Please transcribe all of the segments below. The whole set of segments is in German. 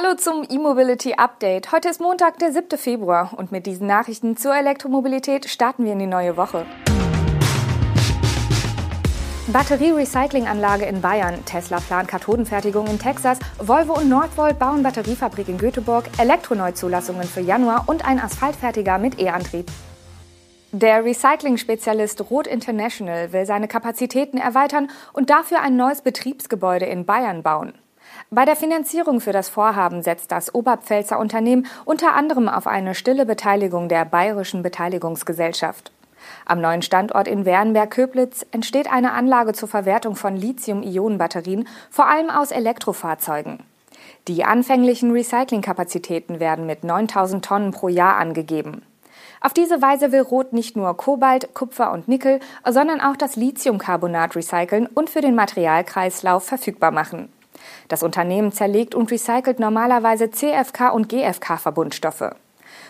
Hallo zum E-Mobility Update. Heute ist Montag, der 7. Februar und mit diesen Nachrichten zur Elektromobilität starten wir in die neue Woche. Batterie-Recycling-Anlage in Bayern, Tesla plant Kathodenfertigung in Texas, Volvo und Northvolt bauen Batteriefabrik in Göteborg, Elektroneuzulassungen für Januar und ein Asphaltfertiger mit E-Antrieb. Der Recycling-Spezialist Roth International will seine Kapazitäten erweitern und dafür ein neues Betriebsgebäude in Bayern bauen. Bei der Finanzierung für das Vorhaben setzt das Oberpfälzer Unternehmen unter anderem auf eine stille Beteiligung der Bayerischen Beteiligungsgesellschaft. Am neuen Standort in Wernberg-Köblitz entsteht eine Anlage zur Verwertung von Lithium-Ionen-Batterien, vor allem aus Elektrofahrzeugen. Die anfänglichen Recyclingkapazitäten werden mit 9000 Tonnen pro Jahr angegeben. Auf diese Weise will Roth nicht nur Kobalt, Kupfer und Nickel, sondern auch das Lithiumcarbonat recyceln und für den Materialkreislauf verfügbar machen. Das Unternehmen zerlegt und recycelt normalerweise CFK und GFK-Verbundstoffe.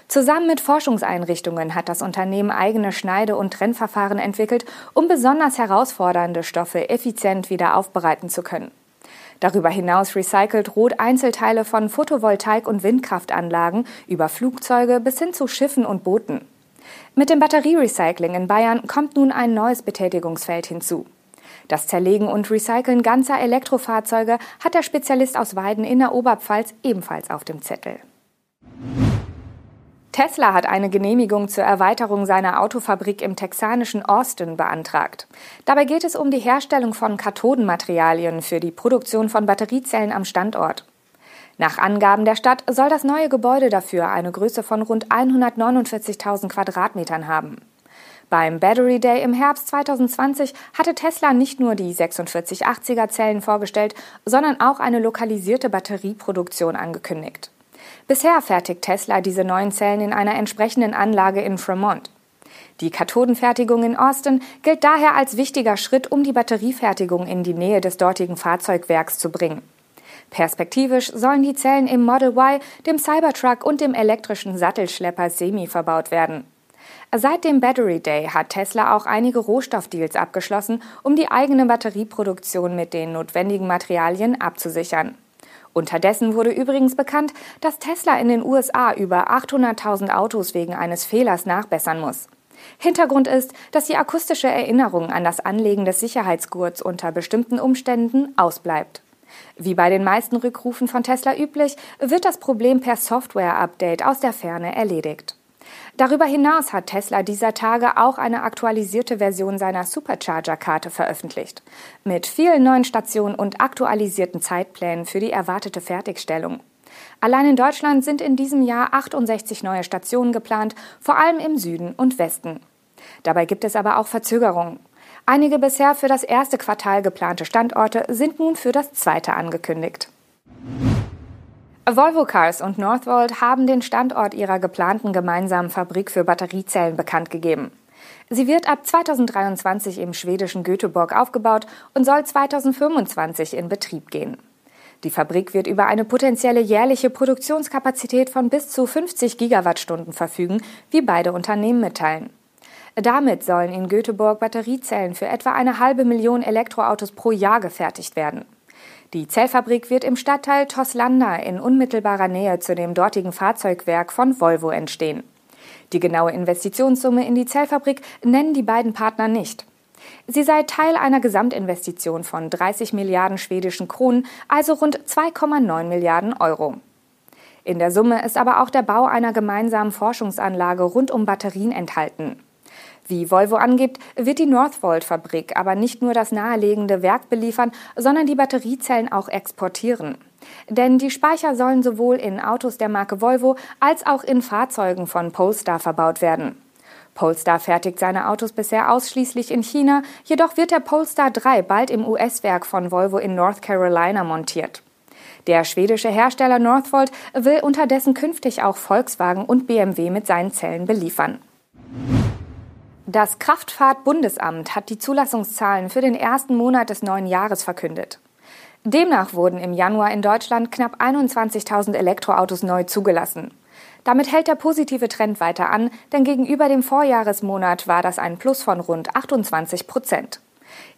Zusammen mit Forschungseinrichtungen hat das Unternehmen eigene Schneide- und Trennverfahren entwickelt, um besonders herausfordernde Stoffe effizient wieder aufbereiten zu können. Darüber hinaus recycelt Roth Einzelteile von Photovoltaik- und Windkraftanlagen über Flugzeuge bis hin zu Schiffen und Booten. Mit dem Batterierecycling in Bayern kommt nun ein neues Betätigungsfeld hinzu. Das Zerlegen und Recyceln ganzer Elektrofahrzeuge hat der Spezialist aus Weiden in der Oberpfalz ebenfalls auf dem Zettel. Tesla hat eine Genehmigung zur Erweiterung seiner Autofabrik im texanischen Austin beantragt. Dabei geht es um die Herstellung von Kathodenmaterialien für die Produktion von Batteriezellen am Standort. Nach Angaben der Stadt soll das neue Gebäude dafür eine Größe von rund 149.000 Quadratmetern haben. Beim Battery Day im Herbst 2020 hatte Tesla nicht nur die 4680er Zellen vorgestellt, sondern auch eine lokalisierte Batterieproduktion angekündigt. Bisher fertigt Tesla diese neuen Zellen in einer entsprechenden Anlage in Fremont. Die Kathodenfertigung in Austin gilt daher als wichtiger Schritt, um die Batteriefertigung in die Nähe des dortigen Fahrzeugwerks zu bringen. Perspektivisch sollen die Zellen im Model Y, dem Cybertruck und dem elektrischen Sattelschlepper Semi verbaut werden. Seit dem Battery Day hat Tesla auch einige Rohstoffdeals abgeschlossen, um die eigene Batterieproduktion mit den notwendigen Materialien abzusichern. Unterdessen wurde übrigens bekannt, dass Tesla in den USA über 800.000 Autos wegen eines Fehlers nachbessern muss. Hintergrund ist, dass die akustische Erinnerung an das Anlegen des Sicherheitsgurts unter bestimmten Umständen ausbleibt. Wie bei den meisten Rückrufen von Tesla üblich, wird das Problem per Software-Update aus der Ferne erledigt. Darüber hinaus hat Tesla dieser Tage auch eine aktualisierte Version seiner Supercharger-Karte veröffentlicht. Mit vielen neuen Stationen und aktualisierten Zeitplänen für die erwartete Fertigstellung. Allein in Deutschland sind in diesem Jahr 68 neue Stationen geplant, vor allem im Süden und Westen. Dabei gibt es aber auch Verzögerungen. Einige bisher für das erste Quartal geplante Standorte sind nun für das zweite angekündigt. Volvo Cars und Northvolt haben den Standort ihrer geplanten gemeinsamen Fabrik für Batteriezellen bekannt gegeben. Sie wird ab 2023 im schwedischen Göteborg aufgebaut und soll 2025 in Betrieb gehen. Die Fabrik wird über eine potenzielle jährliche Produktionskapazität von bis zu 50 Gigawattstunden verfügen, wie beide Unternehmen mitteilen. Damit sollen in Göteborg Batteriezellen für etwa eine halbe Million Elektroautos pro Jahr gefertigt werden. Die Zellfabrik wird im Stadtteil Toslanda in unmittelbarer Nähe zu dem dortigen Fahrzeugwerk von Volvo entstehen. Die genaue Investitionssumme in die Zellfabrik nennen die beiden Partner nicht. Sie sei Teil einer Gesamtinvestition von 30 Milliarden schwedischen Kronen, also rund 2,9 Milliarden Euro. In der Summe ist aber auch der Bau einer gemeinsamen Forschungsanlage rund um Batterien enthalten. Wie Volvo angibt, wird die Northvolt-Fabrik aber nicht nur das nahelegende Werk beliefern, sondern die Batteriezellen auch exportieren. Denn die Speicher sollen sowohl in Autos der Marke Volvo als auch in Fahrzeugen von Polestar verbaut werden. Polestar fertigt seine Autos bisher ausschließlich in China, jedoch wird der Polestar 3 bald im US-Werk von Volvo in North Carolina montiert. Der schwedische Hersteller Northvolt will unterdessen künftig auch Volkswagen und BMW mit seinen Zellen beliefern. Das Kraftfahrtbundesamt hat die Zulassungszahlen für den ersten Monat des neuen Jahres verkündet. Demnach wurden im Januar in Deutschland knapp 21.000 Elektroautos neu zugelassen. Damit hält der positive Trend weiter an, denn gegenüber dem Vorjahresmonat war das ein Plus von rund 28 Prozent.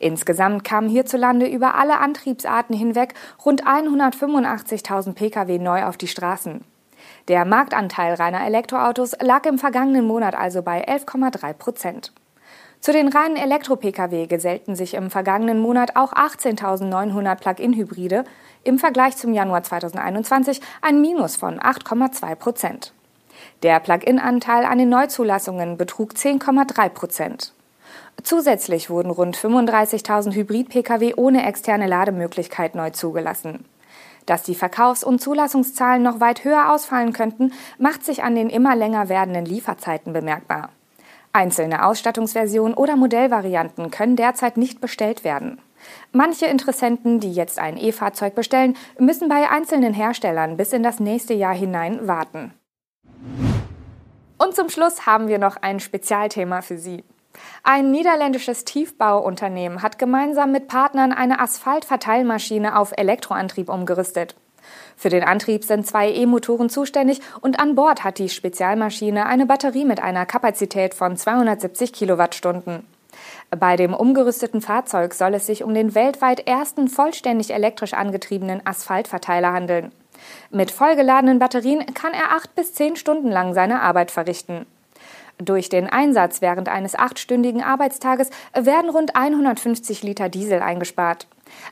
Insgesamt kamen hierzulande über alle Antriebsarten hinweg rund 185.000 Pkw neu auf die Straßen. Der Marktanteil reiner Elektroautos lag im vergangenen Monat also bei 11,3 Prozent. Zu den reinen Elektro-Pkw gesellten sich im vergangenen Monat auch 18.900 Plug-in-Hybride, im Vergleich zum Januar 2021 ein Minus von 8,2 Prozent. Der Plug-in-Anteil an den Neuzulassungen betrug 10,3 Prozent. Zusätzlich wurden rund 35.000 Hybrid-Pkw ohne externe Lademöglichkeit neu zugelassen. Dass die Verkaufs- und Zulassungszahlen noch weit höher ausfallen könnten, macht sich an den immer länger werdenden Lieferzeiten bemerkbar. Einzelne Ausstattungsversionen oder Modellvarianten können derzeit nicht bestellt werden. Manche Interessenten, die jetzt ein E-Fahrzeug bestellen, müssen bei einzelnen Herstellern bis in das nächste Jahr hinein warten. Und zum Schluss haben wir noch ein Spezialthema für Sie. Ein niederländisches Tiefbauunternehmen hat gemeinsam mit Partnern eine Asphaltverteilmaschine auf Elektroantrieb umgerüstet. Für den Antrieb sind zwei E-Motoren zuständig und an Bord hat die Spezialmaschine eine Batterie mit einer Kapazität von 270 Kilowattstunden. Bei dem umgerüsteten Fahrzeug soll es sich um den weltweit ersten vollständig elektrisch angetriebenen Asphaltverteiler handeln. Mit vollgeladenen Batterien kann er acht bis zehn Stunden lang seine Arbeit verrichten. Durch den Einsatz während eines achtstündigen Arbeitstages werden rund 150 Liter Diesel eingespart.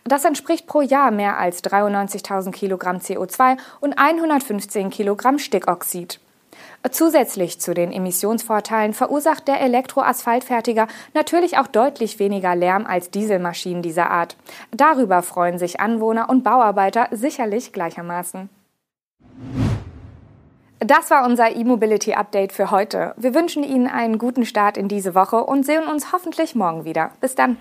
Das entspricht pro Jahr mehr als 93.000 Kilogramm CO2 und 115 Kilogramm Stickoxid. Zusätzlich zu den Emissionsvorteilen verursacht der Elektroasphaltfertiger natürlich auch deutlich weniger Lärm als Dieselmaschinen dieser Art. Darüber freuen sich Anwohner und Bauarbeiter sicherlich gleichermaßen. Das war unser E-Mobility Update für heute. Wir wünschen Ihnen einen guten Start in diese Woche und sehen uns hoffentlich morgen wieder. Bis dann.